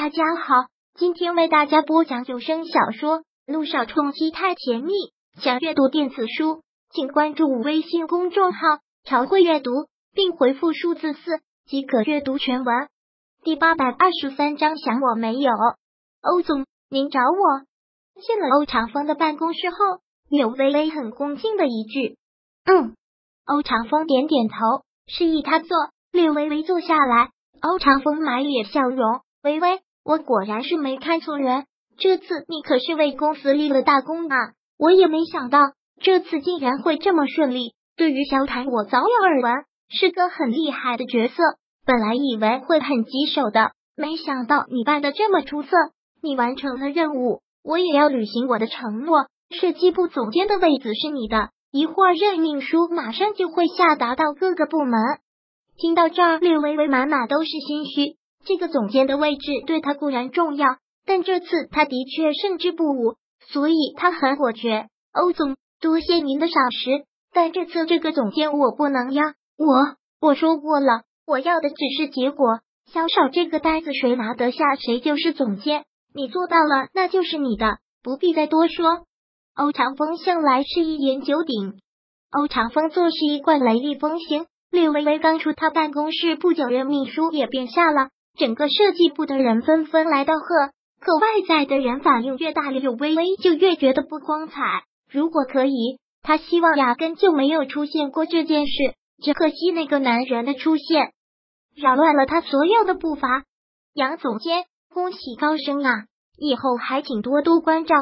大家好，今天为大家播讲有声小说《路上冲击太甜蜜》。想阅读电子书，请关注微信公众号“朝会阅读”，并回复数字四即可阅读全文。第八百二十三章，想我没有。欧总，您找我？进了欧长风的办公室后，柳微微很恭敬的一句：“嗯。”欧长风点点头，示意他坐。柳微微坐下来，欧长风满脸笑容：“微微。”我果然是没看错人，这次你可是为公司立了大功啊！我也没想到这次竟然会这么顺利。对于萧坦，我早有耳闻，是个很厉害的角色，本来以为会很棘手的，没想到你办的这么出色。你完成了任务，我也要履行我的承诺。设计部总监的位子是你的，一会儿任命书马上就会下达到各个部门。听到这儿，略微微满满都是心虚。这个总监的位置对他固然重要，但这次他的确胜之不武，所以他很果决。欧总，多谢您的赏识，但这次这个总监我不能要。我我说过了，我要的只是结果。销售这个单子谁拿得下，谁就是总监。你做到了，那就是你的，不必再多说。欧长风向来是一言九鼎，欧长风做事一贯雷厉风行。略微微刚出他办公室不久，任秘书也便下了。整个设计部的人纷纷来到贺，可外在的人反应越大，柳微微就越觉得不光彩。如果可以，他希望压根就没有出现过这件事。只可惜那个男人的出现，扰乱了他所有的步伐。杨总监，恭喜高升啊！以后还请多多关照。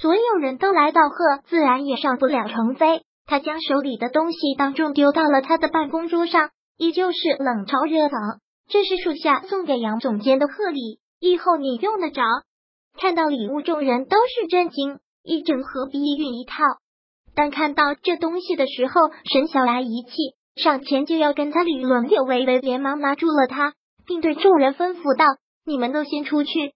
所有人都来到贺，自然也少不了程飞。他将手里的东西当众丢到了他的办公桌上，依旧是冷嘲热讽。这是属下送给杨总监的贺礼，以后你用得着。看到礼物，众人都是震惊，一整盒避孕一套。当看到这东西的时候，沈小来一气，上前就要跟他理论。柳微微连忙拿住了他，并对众人吩咐道：“你们都先出去。”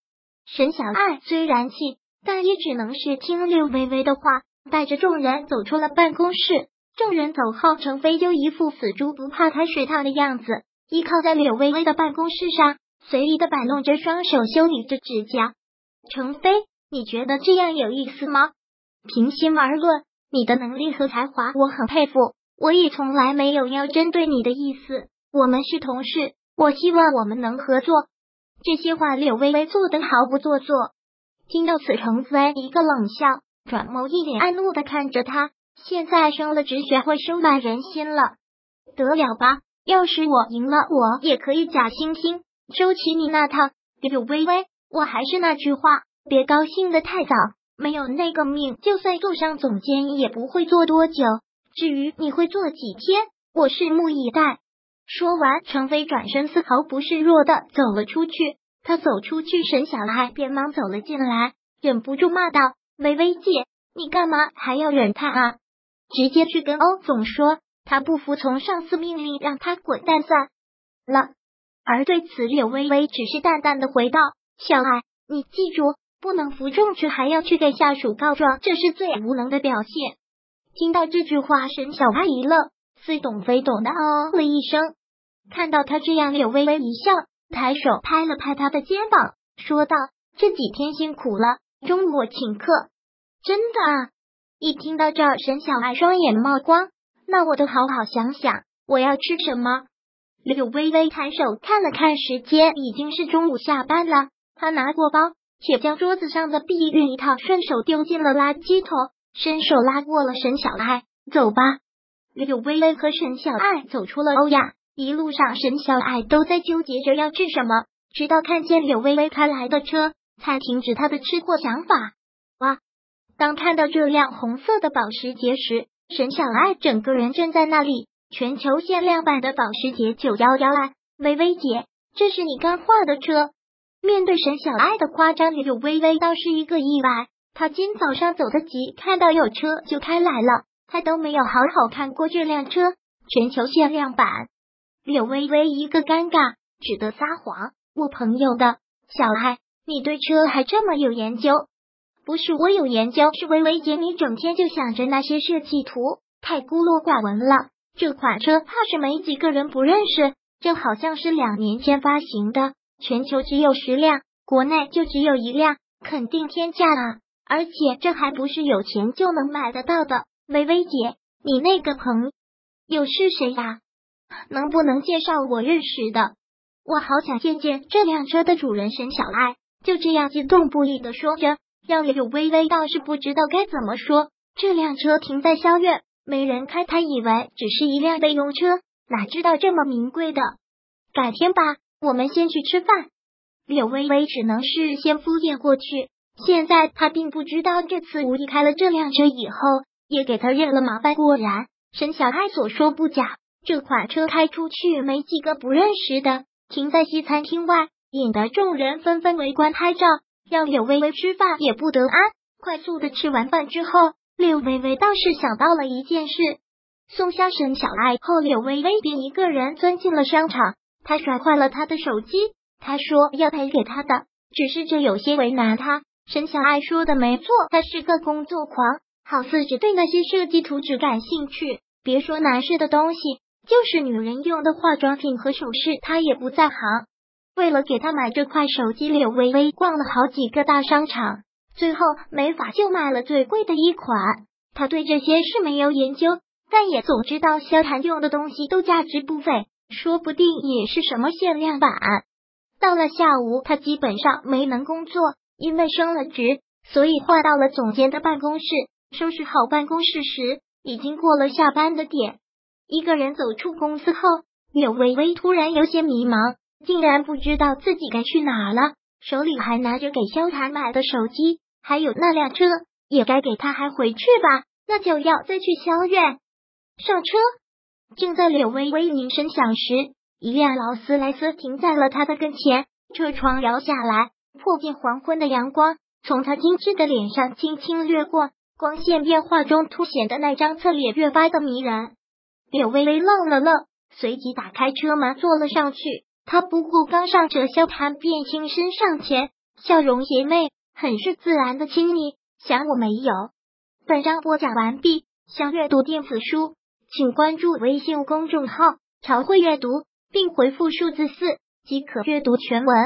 沈小爱虽然气，但也只能是听柳微微的话，带着众人走出了办公室。众人走后，程飞就一副死猪不怕开水烫的样子。依靠在柳微微的办公室上，随意的摆弄着双手，修理着指甲。程飞，你觉得这样有意思吗？平心而论，你的能力和才华我很佩服，我也从来没有要针对你的意思。我们是同事，我希望我们能合作。这些话，柳微微做得毫不做作。听到此，程飞一个冷笑，转眸一脸暗怒的看着他。现在升了只学会收买人心了，得了吧。要是我赢了，我也可以假惺惺收起你那套。柳微微，我还是那句话，别高兴的太早。没有那个命，就算做上总监，也不会做多久。至于你会做几天，我拭目以待。说完，程飞转身，丝毫不示弱的走了出去。他走出去，沈小爱连忙走了进来，忍不住骂道：“微微姐，你干嘛还要忍他啊？直接去跟欧总说。”他不服从上司命令，让他滚蛋算了。而对此，柳微微只是淡淡的回道：“小爱，你记住，不能服众却还要去给下属告状，这是最无能的表现。”听到这句话，沈小爱一愣，似懂非懂的哦了一声。看到他这样，柳微微一笑，抬手拍了拍他的肩膀，说道：“这几天辛苦了，中午我请客。”真的啊！一听到这儿，沈小爱双眼冒光。那我都好好想想，我要吃什么。柳微微抬手看了看时间，已经是中午下班了。他拿过包，且将桌子上的避孕套顺手丢进了垃圾桶，伸手拉过了沈小爱，走吧。柳微微和沈小爱走出了欧亚，一路上沈小爱都在纠结着要吃什么，直到看见柳微微开来的车，才停止他的吃货想法。哇！当看到这辆红色的保时捷时，沈小爱整个人站在那里，全球限量版的保时捷九幺幺啊！微微姐，这是你刚画的车。面对沈小爱的夸张，柳微微倒是一个意外。她今早上走得急，看到有车就开来了，还都没有好好看过这辆车。全球限量版，柳微微一个尴尬，只得撒谎。我朋友的小爱，你对车还这么有研究？不是我有研究，是薇薇姐你整天就想着那些设计图，太孤陋寡闻了。这款车怕是没几个人不认识，这好像是两年前发行的，全球只有十辆，国内就只有一辆，肯定天价啊！而且这还不是有钱就能买得到的。微微姐，你那个朋友是谁呀？能不能介绍我认识的？我好想见见这辆车的主人沈小爱。就这样激动不已的说着，让柳微微倒是不知道该怎么说。这辆车停在萧院，没人开，他以为只是一辆备用车，哪知道这么名贵的。改天吧，我们先去吃饭。柳微微只能是先敷衍过去。现在他并不知道，这次吴意开了这辆车以后，也给他惹了麻烦。果然，沈小爱所说不假，这款车开出去，没几个不认识的。停在西餐厅外，引得众人纷纷围观拍照，让柳微微吃饭也不得安。快速的吃完饭之后，柳微微倒是想到了一件事，送下沈小爱后，柳微微便一个人钻进了商场。他摔坏了他的手机。他说要赔给他的，只是这有些为难他。沈小爱说的没错，他是个工作狂，好似只对那些设计图纸感兴趣。别说男士的东西，就是女人用的化妆品和首饰，他也不在行。为了给他买这块手机，柳微微逛了好几个大商场，最后没法就买了最贵的一款。他对这些是没有研究，但也总知道萧谈用的东西都价值不菲，说不定也是什么限量版。到了下午，他基本上没能工作，因为升了职，所以换到了总监的办公室。收拾好办公室时，已经过了下班的点。一个人走出公司后，柳微微突然有些迷茫，竟然不知道自己该去哪了。手里还拿着给萧谈买的手机，还有那辆车，也该给他还回去吧。那就要再去萧院上车。正在柳微微凝神想时。一辆劳斯莱斯停在了他的跟前，车窗摇下来，破进黄昏的阳光，从他精致的脸上轻轻掠过，光线变化中凸显的那张侧脸越发的迷人。柳微微愣了愣，随即打开车门坐了上去。他不顾刚上车，萧谈便轻身上前，笑容邪魅，很是自然的亲昵。想我没有。本章播讲完毕，想阅读电子书，请关注微信公众号“朝会阅读”。并回复数字四即可阅读全文。